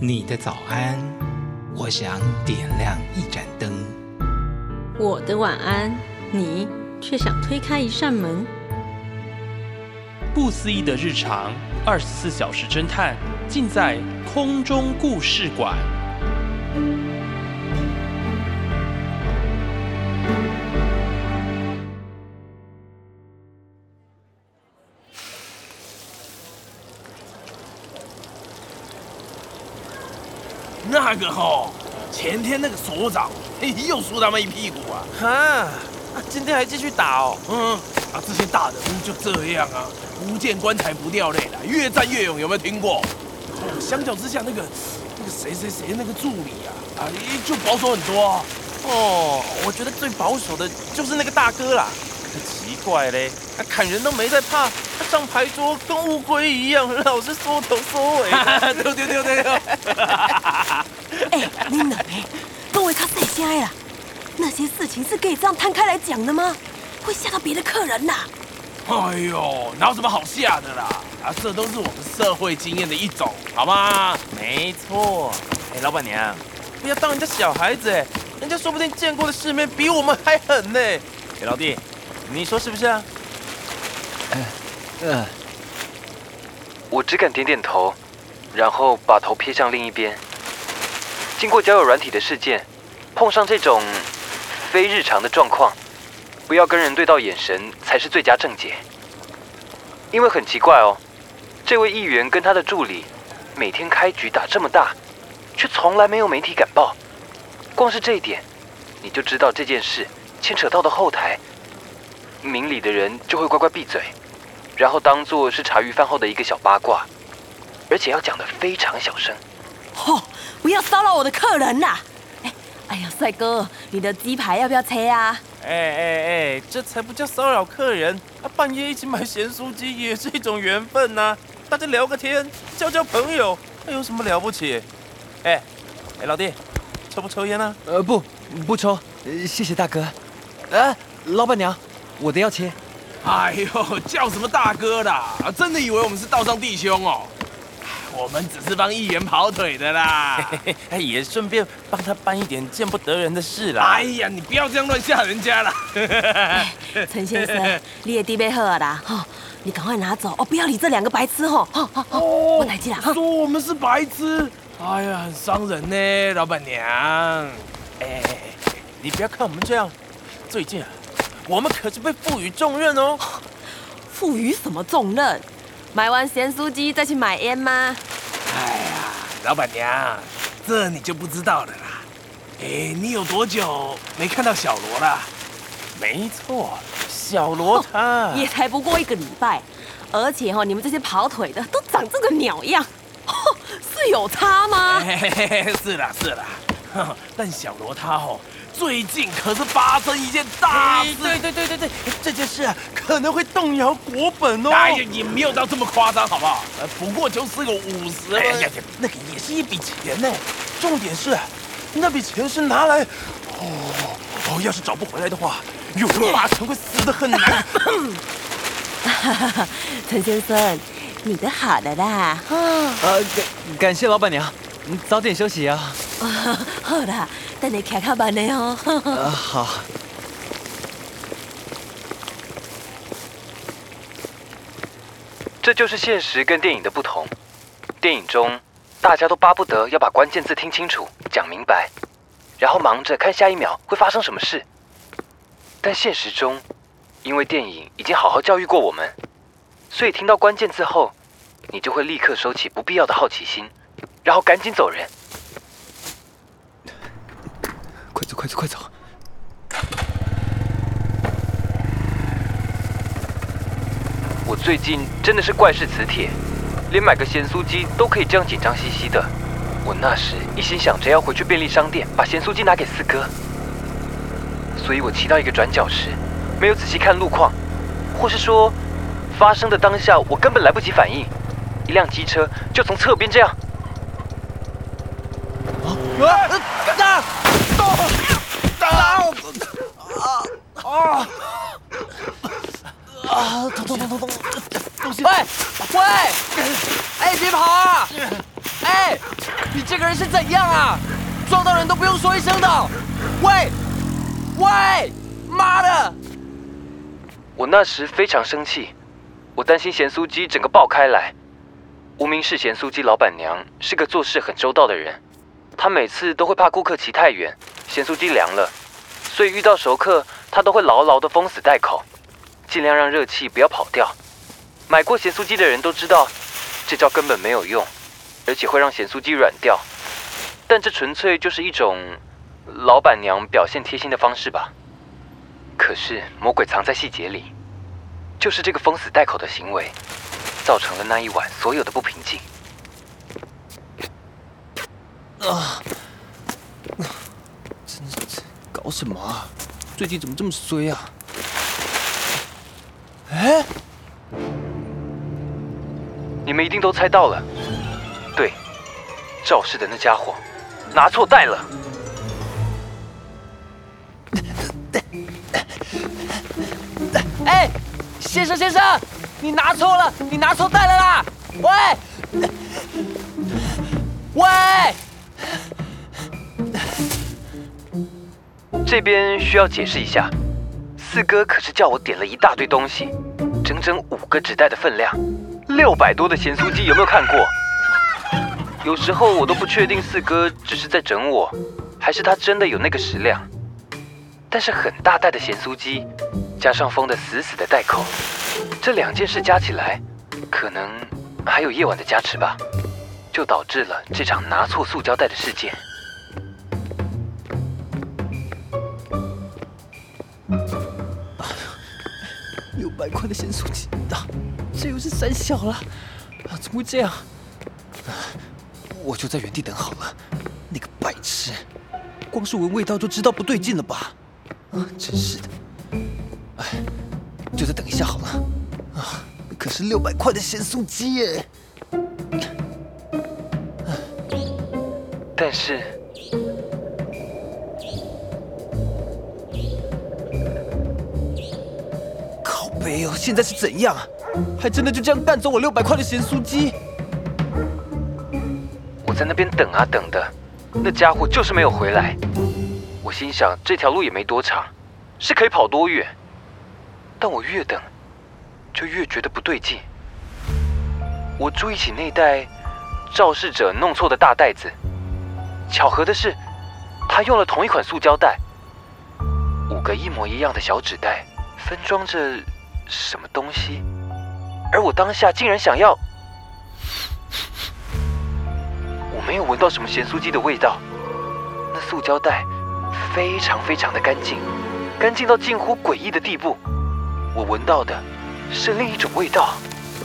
你的早安，我想点亮一盏灯。我的晚安，你却想推开一扇门。不思议的日常，二十四小时侦探，尽在空中故事馆。那个吼，前天那个所长，嘿，又输他们一屁股啊！哈，啊，今天还继续打哦。嗯，啊，这些大人物就这样啊，不见棺材不掉泪啦，越战越勇，有没有听过？哦，相较之下，那个那个谁谁谁那个助理啊，啊，就保守很多啊。哦，我觉得最保守的就是那个大哥啦。奇怪嘞，他砍人都没在怕，他上牌桌跟乌龟一样，老是缩头缩尾。对对对对对。哎，你哪呢？各位他谁家呀？那些事情是可以这样摊开来讲的吗？会吓到别的客人呐。哎呦，哪有什么好吓的啦？啊，这都是我们社会经验的一种，好吗？没错。哎，老板娘，不要当人家小孩子哎，人家说不定见过的世面比我们还狠呢。哎，老弟。你说是不是啊？嗯嗯，我只敢点点头，然后把头撇向另一边。经过交友软体的事件，碰上这种非日常的状况，不要跟人对到眼神才是最佳正解。因为很奇怪哦，这位议员跟他的助理每天开局打这么大，却从来没有媒体敢报。光是这一点，你就知道这件事牵扯到的后台。明理的人就会乖乖闭嘴，然后当做是茶余饭后的一个小八卦，而且要讲得非常小声。吼！不要骚扰我的客人呐！哎，哎呀，帅哥，你的鸡排要不要切啊？哎哎哎，这才不叫骚扰客人，啊，半夜一起买咸酥鸡也是一种缘分呐，大家聊个天，交交朋友，那有什么了不起？哎，哎，老弟，抽不抽烟呢？呃，不，不抽，谢谢大哥。哎，老板娘。我的要切，哎呦，叫什么大哥啦？真的以为我们是道上弟兄哦？我们只是帮议员跑腿的啦，也顺便帮他办一点见不得人的事啦。哎呀，你不要这样乱吓人家啦！陈先生，你的地杯喝啦，哈，你赶快拿走哦，不要理这两个白痴哈，哈，哈，我来接了。说我们是白痴，哎呀，很伤人呢，老板娘。哎，你不要看我们这样，最近啊。我们可是被赋予重任哦！赋予什么重任？买完咸酥鸡再去买烟吗？哎呀，老板娘，这你就不知道了啦。哎，你有多久没看到小罗了？没错，小罗他也才不过一个礼拜，而且哦，你们这些跑腿的都长这个鸟样，是有差吗？是啦是啦，但小罗他哦。最近可是发生一件大事，对对对对对，这件事啊可能会动摇国本哦。哎呀，也没有到这么夸张，好不好？呃，不过就是个五十。哎呀，那个也是一笔钱呢。重点是，那笔钱是拿来……哦哦，要是找不回来的话，有人八成会死的很难。哈哈，陈先生，你的好的啦。啊，呃，感感谢老板娘，你早点休息啊。好啦。等你开开门的哦。好。这就是现实跟电影的不同。电影中，大家都巴不得要把关键字听清楚、讲明白，然后忙着看下一秒会发生什么事。但现实中，因为电影已经好好教育过我们，所以听到关键字后，你就会立刻收起不必要的好奇心，然后赶紧走人。快走，快走，快走！我最近真的是怪事磁铁，连买个咸酥鸡都可以这样紧张兮兮的。我那时一心想着要回去便利商店把咸酥鸡拿给四哥，所以我骑到一个转角时，没有仔细看路况，或是说发生的当下我根本来不及反应，一辆机车就从侧边这样。啊！啊啊！啊，痛痛痛痛痛！喂喂，哎，别跑啊！哎，你这个人是怎样啊？撞到人都不用说一声的？喂喂，妈的！我那时非常生气，我担心咸酥鸡整个爆开来。无名氏咸酥鸡老板娘是个做事很周到的人，她每次都会怕顾客骑太远，咸酥鸡凉了，所以遇到熟客，他都会牢牢的封死袋口，尽量让热气不要跑掉。买过咸酥鸡的人都知道，这招根本没有用，而且会让咸酥鸡软掉。但这纯粹就是一种老板娘表现贴心的方式吧。可是魔鬼藏在细节里，就是这个封死袋口的行为，造成了那一晚所有的不平静。啊！搞什么啊？最近怎么这么衰啊？哎，你们一定都猜到了，对，肇事的那家伙拿错袋了。哎，先生先生，你拿错了，你拿错袋了啦！喂，喂，这边需要解释一下，四哥可是叫我点了一大堆东西，整整五个纸袋的分量，六百多的咸酥鸡，有没有看过？有时候我都不确定四哥只是在整我，还是他真的有那个食量。但是很大袋的咸酥鸡，加上封的死死的袋口，这两件事加起来，可能还有夜晚的加持吧，就导致了这场拿错塑胶袋的事件。百块的咸酥鸡啊，这又是三小了啊？怎么会这样？我就在原地等好了。那个白痴，光是闻味道就知道不对劲了吧？啊，真是的！哎，就再等一下好了。啊，可是六百块的咸酥鸡耶！但是，靠背哦，现在是怎样？还真的就这样干走我六百块的咸酥鸡？我在那边等啊等的，那家伙就是没有回来。我心想，这条路也没多长，是可以跑多远？但我越等，就越觉得不对劲。我注意起那袋肇事者弄错的大袋子，巧合的是，他用了同一款塑胶袋，五个一模一样的小纸袋，分装着什么东西，而我当下竟然想要。我没有闻到什么咸酥鸡的味道，那塑胶袋非常非常的干净，干净到近乎诡异的地步。我闻到的是另一种味道。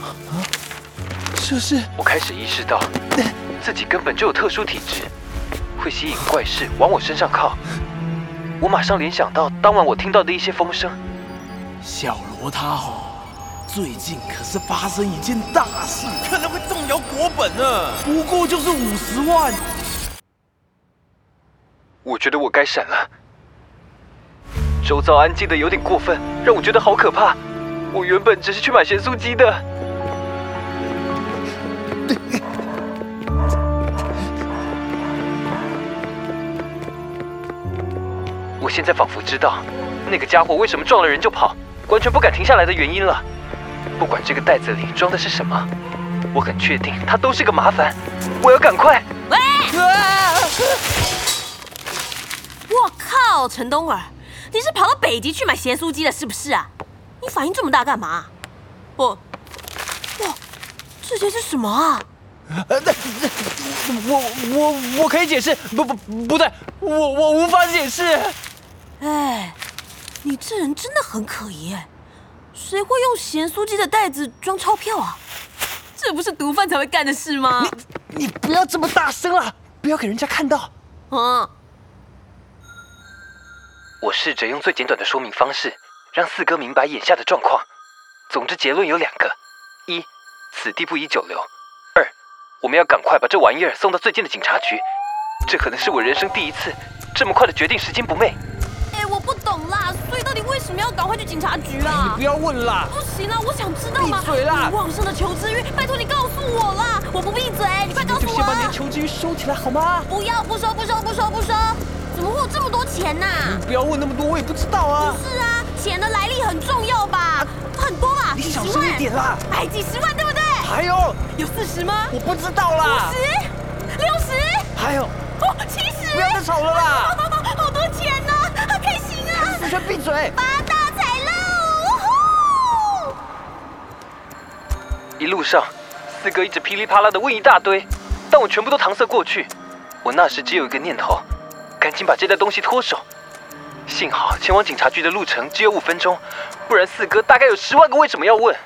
啊，这是……我开始意识到自己根本就有特殊体质，会吸引怪事往我身上靠。我马上联想到当晚我听到的一些风声。小罗他哦，最近可是发生一件大事，可能会动摇国本呢。不过就是五十万。我觉得我该闪了。周遭安静的有点过分，让我觉得好可怕。我原本只是去买咸酥鸡的。我现在仿佛知道，那个家伙为什么撞了人就跑，完全不敢停下来的原因了。不管这个袋子里装的是什么，我很确定它都是个麻烦。我要赶快！喂！啊、我靠，陈东儿，你是跑到北极去买咸酥鸡了是不是啊？你反应这么大干嘛？我，哇，这些是什么啊？呃，我我我可以解释，不不不对，我我无法解释。哎，你这人真的很可疑哎，谁会用咸酥鸡的袋子装钞票啊？这不是毒贩才会干的事吗？你你不要这么大声了，不要给人家看到。嗯。我试着用最简短的说明方式，让四哥明白眼下的状况。总之结论有两个：一，此地不宜久留；二，我们要赶快把这玩意儿送到最近的警察局。这可能是我人生第一次这么快的决定时间不昧。哎，我不懂。啦，所以到底为什么要赶快去警察局啊你啊不？要问啦！不行啦，我想知道嘛！闭嘴啦你旺盛的求知欲，拜托你告诉我啦！我不闭嘴，你快告诉我就先把你的啊！求知欲收起来好吗？不要，不收，不收，不收，不收！怎么会有这么多钱呐、你不要问那么多，我也不知道啊。是啊，钱的来历很重要吧？很多吧？你小几十万？声一点啦！哎，几十万对不对？还有，有四十吗？我不知道啦。五十、六十、还有，哦，七十！不要再吵了啦！全、闭嘴！发大财喽！一路上，四哥一直噼里啪啦的问一大堆，但我全部都搪塞过去。我那时只有一个念头，赶紧把这袋东西脱手。幸好前往警察局的路程只有五分钟，不然四哥大概有十万个为什么要问。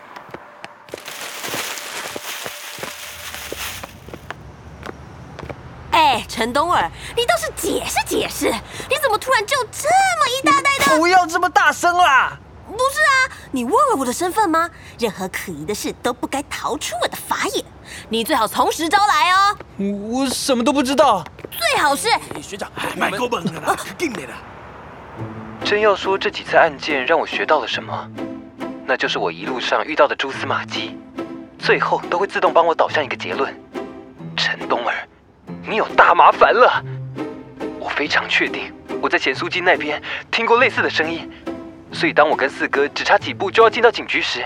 哎，陈东儿，你倒是解释解释，你怎么突然就这么一大袋的？不要这么大声啦！不是啊，你忘了我的身份吗？任何可疑的事都不该逃出我的法眼，你最好从实招来哦。我我什么都不知道。最好是哎学长，买够本了啦，进来啦！真要说这几次案件让我学到了什么，那就是我一路上遇到的蛛丝马迹，最后都会自动帮我导向一个结论：陈东儿，你有大麻烦了。我非常确定我在咸酥鸡那边听过类似的声音，所以当我跟四哥只差几步就要进到警局时，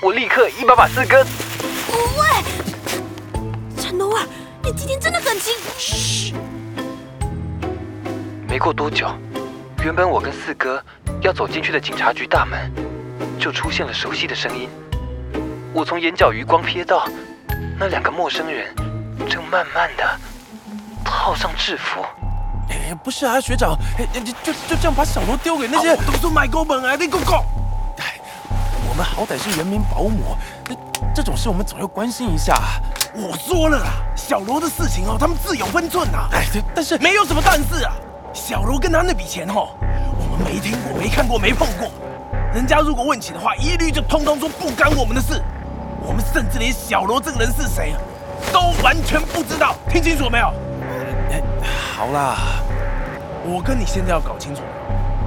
我立刻一把把四哥喂，陈东儿，你今天真的很轻。没过多久，原本我跟四哥要走进去的警察局大门，就出现了熟悉的声音。我从眼角余光瞥到，那两个陌生人正慢慢的套上制服。哎，不是啊，学长，哎，就就就这样把小罗丢给那些我，都说买够本啊，你给我讲。哎，我们好歹是人民保姆，这这种事我们总要关心一下。我说了啦，小罗的事情哦，他们自有分寸呐。哎，这但是没有什么但是啊，小罗跟他那笔钱哦，我们没听过、没看过、没碰过。人家如果问起的话，一律就通通说不干我们的事。我们甚至连小罗这个人是谁啊，都完全不知道。听清楚没有？哎，好啦，我跟你现在要搞清楚，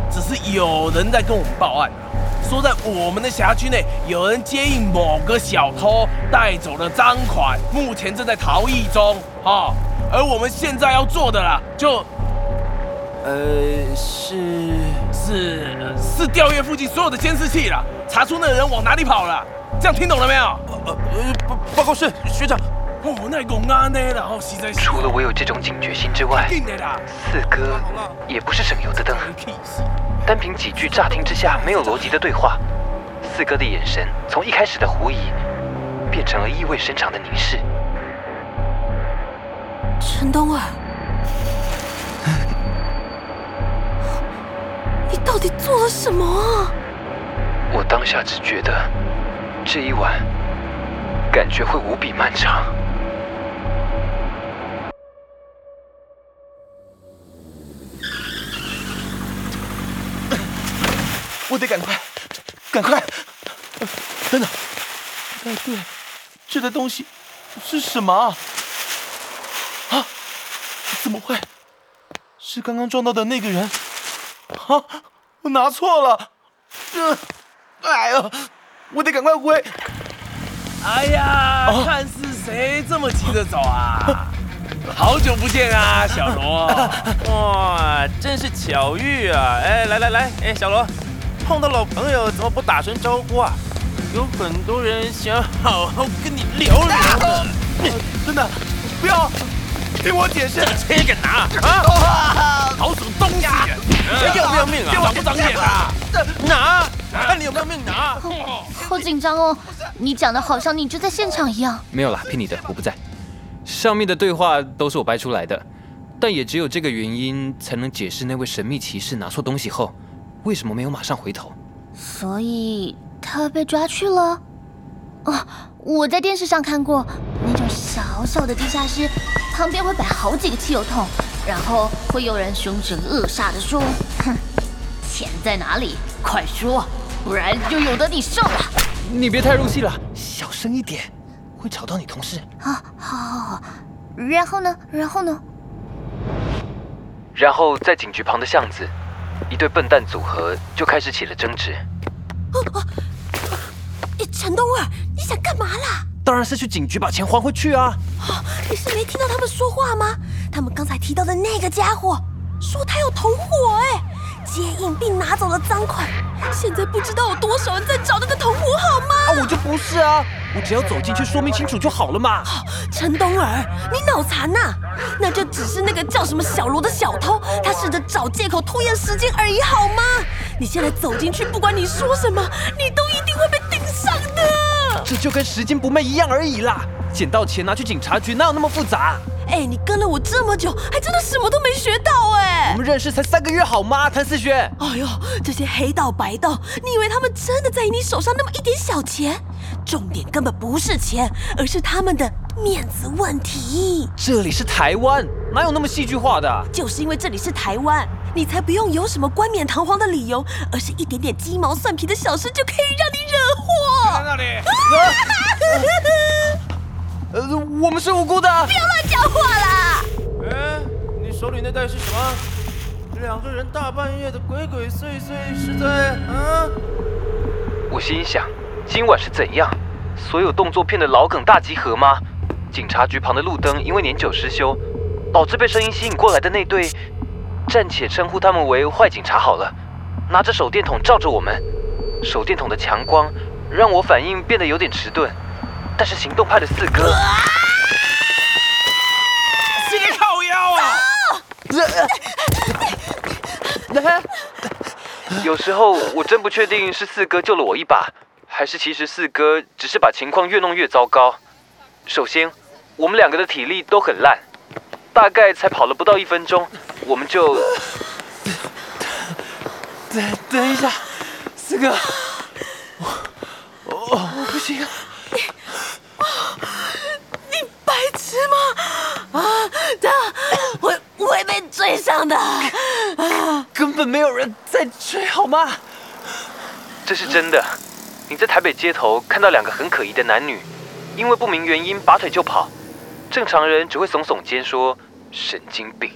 只是有人在跟我们报案啊，说在我们的辖区内有人接应某个小偷带走了赃款，目前正在逃逸中啊。而我们现在要做的啦，就呃，是是是调阅附近所有的监视器啦，查出那个人往哪里跑了。这样听懂了没有？呃呃报报告是学长，哦，那公安呢？然后实在是除了我有这种警觉心之外。四哥也不是省油的灯。单凭几句乍听之下没有逻辑的对话，四哥的眼神从一开始的狐疑，变成了意味深长的凝视。陈东儿，你到底做了什么啊？我当下只觉得这一晚感觉会无比漫长。得赶快，赶快！等等，哎，对，这个东西是什么啊？啊？怎么会？是刚刚撞到的那个人？啊！我拿错了。这，哎呀，我得赶快回。哎呀，看是谁这么急着走啊？好久不见啊，小罗。哇，真是巧遇啊！哎，来来来，哎，小罗，碰到老朋友怎么不打声招呼啊？有很多人想好好跟你聊聊的。真的，不要，听我解释。这个拿啊！好什么东西？要不要命啊？长不长眼啊？拿！看你有没有命拿！好紧张哦，你讲的好像你就在现场一样。没有啦，骗你的，我不在。上面的对话都是我掰出来的，但也只有这个原因才能解释那位神秘骑士拿错东西后，为什么没有马上回头。所以他被抓去了。哦，我在电视上看过那种小小的地下室，旁边会摆好几个汽油桶，然后会有人凶神恶煞的说：“哼，钱在哪里？快说，不然就有得你受了。你别太入戏了，小声一点，会吵到你同事。”啊，好好好。然后呢？然后呢？然后在警局旁的巷子，一对笨蛋组合就开始起了争执。哎，陈东儿，你想干嘛啦？当然是去警局把钱还回去啊！你是没听到他们说话吗？他们刚才提到的那个家伙，说他要同伙，哎，接应并拿走了赃款。现在不知道有多少人在找那个同伙，好吗？啊，我就不是啊！我只要走进去说明清楚就好了嘛。陈东儿，你脑残呐？那就只是那个叫什么小罗的小偷，他试着找借口拖延时间而已，好吗？你现在走进去，不管你说什么，你都一定会被盯上的。这就跟拾金不昧一样而已啦！捡到钱拿去警察局，哪有那么复杂？哎，你跟了我这么久，还真的什么都没学到哎！我们认识才三个月，好吗，谭思璇？哎呦，这些黑道白道，你以为他们真的在意你手上那么一点小钱？重点根本不是钱，而是他们的面子问题。这里是台湾，哪有那么戏剧化的？就是因为这里是台湾，你才不用有什么冠冕堂皇的理由，而是一点点鸡毛蒜皮的小事就可以让你惹祸。在那里。呃，我们是无辜的。不要乱讲话啦！哎，你手里那袋是什么？两个人大半夜的鬼鬼祟祟，是在啊？我心想，今晚是怎样？所有动作片的老梗大集合吗？警察局旁的路灯因为年久失修，导致被声音吸引过来的那对，暂且称呼他们为坏警察好了。拿着手电筒照着我们，手电筒的强光让我反应变得有点迟钝。但是行动派的四哥，直接靠腰啊！有时候我真不确定是四哥救了我一把，还是其实四哥只是把情况越弄越糟糕。首先，我们两个的体力都很烂，大概才跑了不到一分钟，我们就……等等一下，四哥，我我我不行。啊，他会会被追上的，根本没有人在追，好吗？这是真的。你在台北街头看到两个很可疑的男女，因为不明原因拔腿就跑，正常人只会耸耸肩说神经病。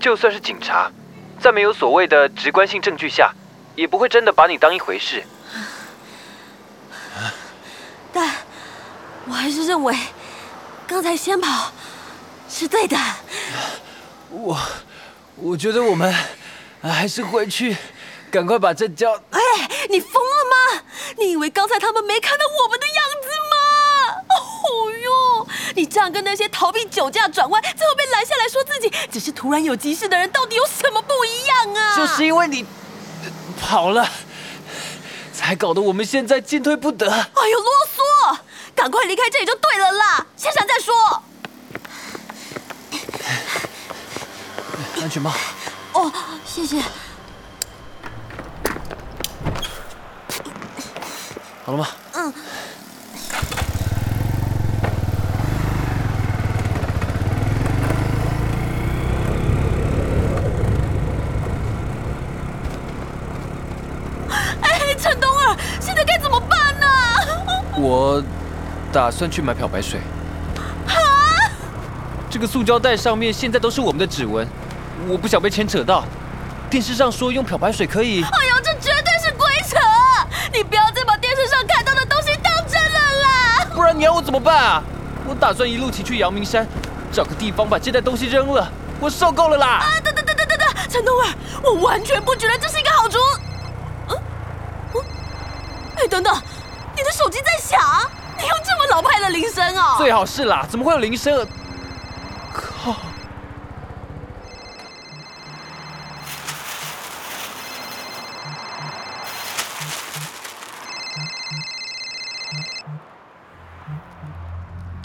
就算是警察，在没有所谓的直观性证据下，也不会真的把你当一回事。但我还是认为，刚才先跑。是对的，我我觉得我们还是回去，赶快把这交。哎，你疯了吗？你以为刚才他们没看到我们的样子吗？哦哟，你这样跟那些逃避酒驾转弯，最后被拦下来说自己只是突然有急事的人，到底有什么不一样啊？就是因为你跑了，才搞得我们现在进退不得。哎呦，啰嗦！赶快离开这里就对了啦，先想再说。安全帽。哦，谢谢。好了吗？嗯。哎，陈东儿，现在该怎么办呢？我打算去买漂白水。啊这个塑胶袋上面现在都是我们的指纹，我不想被牵扯到。电视上说用漂白水可以……哎呦，这绝对是鬼扯！你不要再把电视上看到的东西当真了啦！不然你要我怎么办啊？我打算一路骑去阳明山，找个地方把这袋东西扔了。我受够了啦！啊，等等等等等等，陈东儿，我完全不觉得这是一个好主。嗯，哎，等等，你的手机在响？你用这么老派的铃声啊？最好是啦，怎么会有铃声？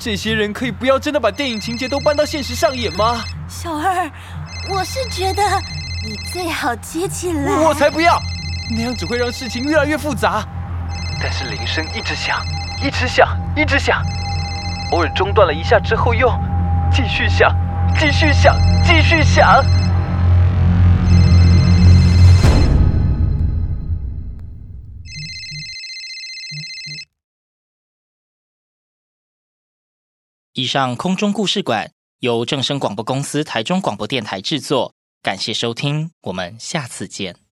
这些人可以不要真的把电影情节都搬到现实上演吗？小二，我是觉得你最好接起来。我才不要！那样只会让事情越来越复杂。但是铃声一直响，一直响，一直响，偶尔中断了一下之后又继续响。继续响，继续想。以上空中故事馆由正声广播公司台中广播电台制作，感谢收听，我们下次见。